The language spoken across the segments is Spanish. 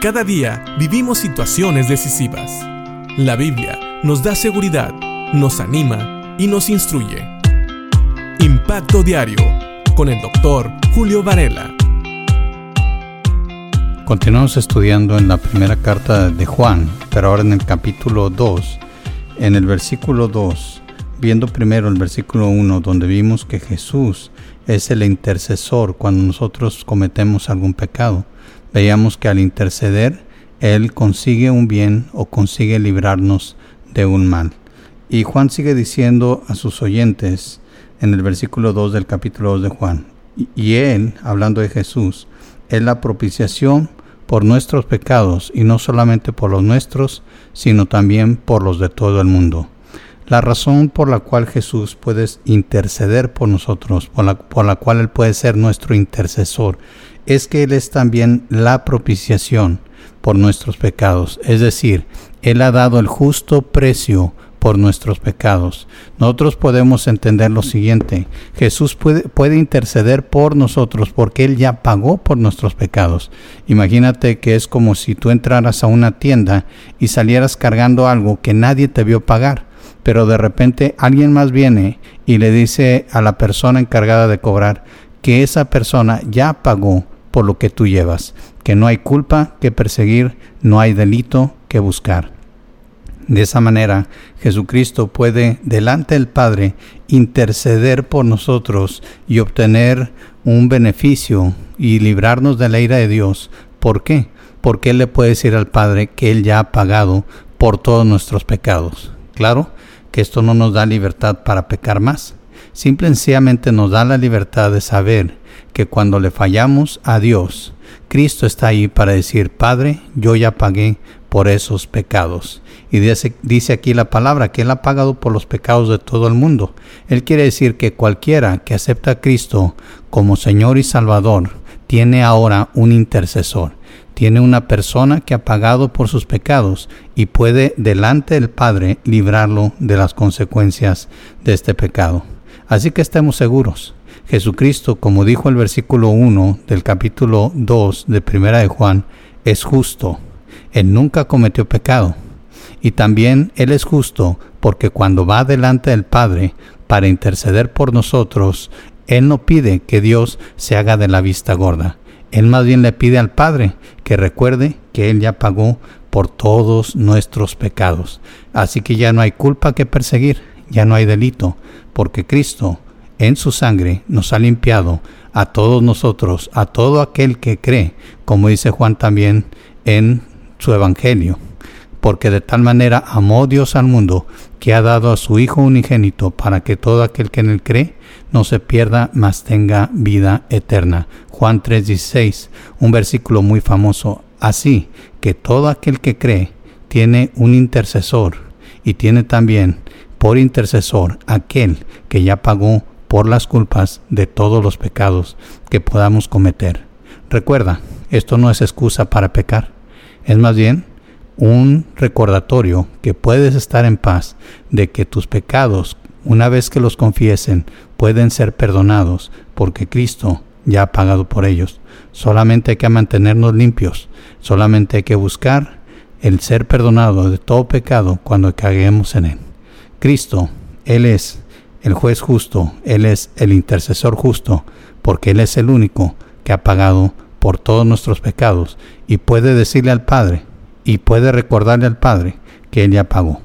Cada día vivimos situaciones decisivas. La Biblia nos da seguridad, nos anima y nos instruye. Impacto Diario con el doctor Julio Varela. Continuamos estudiando en la primera carta de Juan, pero ahora en el capítulo 2, en el versículo 2, viendo primero el versículo 1, donde vimos que Jesús es el intercesor cuando nosotros cometemos algún pecado veíamos que al interceder, Él consigue un bien o consigue librarnos de un mal. Y Juan sigue diciendo a sus oyentes en el versículo 2 del capítulo 2 de Juan, y Él, hablando de Jesús, es la propiciación por nuestros pecados, y no solamente por los nuestros, sino también por los de todo el mundo. La razón por la cual Jesús puede interceder por nosotros, por la, por la cual Él puede ser nuestro intercesor, es que Él es también la propiciación por nuestros pecados. Es decir, Él ha dado el justo precio por nuestros pecados. Nosotros podemos entender lo siguiente, Jesús puede, puede, interceder por nosotros porque Él ya pagó por nuestros pecados. Imagínate que es como si tú entraras a una tienda y salieras cargando algo que nadie te vio pagar, pero de repente alguien más viene y le dice a la persona encargada de cobrar que esa persona ya pagó por lo que tú llevas, que no hay culpa que perseguir, no hay delito que buscar. De esa manera, Jesucristo puede, delante del Padre, interceder por nosotros y obtener un beneficio y librarnos de la ira de Dios. ¿Por qué? Porque Él le puede decir al Padre que Él ya ha pagado por todos nuestros pecados. Claro que esto no nos da libertad para pecar más. Simplemente nos da la libertad de saber que cuando le fallamos a Dios, Cristo está ahí para decir, Padre, yo ya pagué por esos pecados. Y dice, dice, aquí la palabra que Él ha pagado por los pecados de todo el mundo. Él quiere decir que cualquiera que acepta a Cristo como Señor y Salvador tiene ahora un intercesor. Tiene una persona que ha pagado por sus pecados y puede delante del Padre librarlo de las consecuencias de este pecado. Así que estemos seguros Jesucristo, como dijo el versículo 1 del capítulo 2 de Primera de Juan, es justo. Él nunca cometió pecado. Y también Él es justo porque cuando va delante del Padre para interceder por nosotros, Él no pide que Dios se haga de la vista gorda. Él más bien le pide al Padre que recuerde que Él ya pagó por todos nuestros pecados. Así que ya no hay culpa que perseguir, ya no hay delito, porque Cristo en su sangre nos ha limpiado a todos nosotros, a todo aquel que cree, como dice Juan también en su Evangelio. Porque de tal manera amó Dios al mundo que ha dado a su Hijo unigénito para que todo aquel que en él cree no se pierda, mas tenga vida eterna. Juan 3:16, un versículo muy famoso. Así que todo aquel que cree tiene un intercesor y tiene también por intercesor aquel que ya pagó por las culpas de todos los pecados que podamos cometer. Recuerda, esto no es excusa para pecar, es más bien un recordatorio que puedes estar en paz de que tus pecados, una vez que los confiesen, pueden ser perdonados porque Cristo ya ha pagado por ellos. Solamente hay que mantenernos limpios, solamente hay que buscar el ser perdonado de todo pecado cuando caguemos en Él. Cristo, Él es el juez justo, Él es el intercesor justo, porque Él es el único que ha pagado por todos nuestros pecados y puede decirle al Padre y puede recordarle al Padre que Él ya pagó.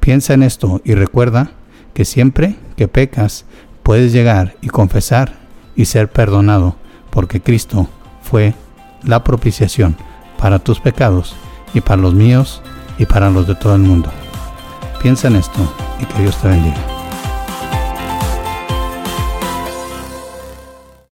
piensa en esto y recuerda que siempre que pecas puedes llegar y confesar y ser perdonado, porque Cristo fue la propiciación para tus pecados y para los míos y para los de todo el mundo. Piensa en esto y que Dios te bendiga.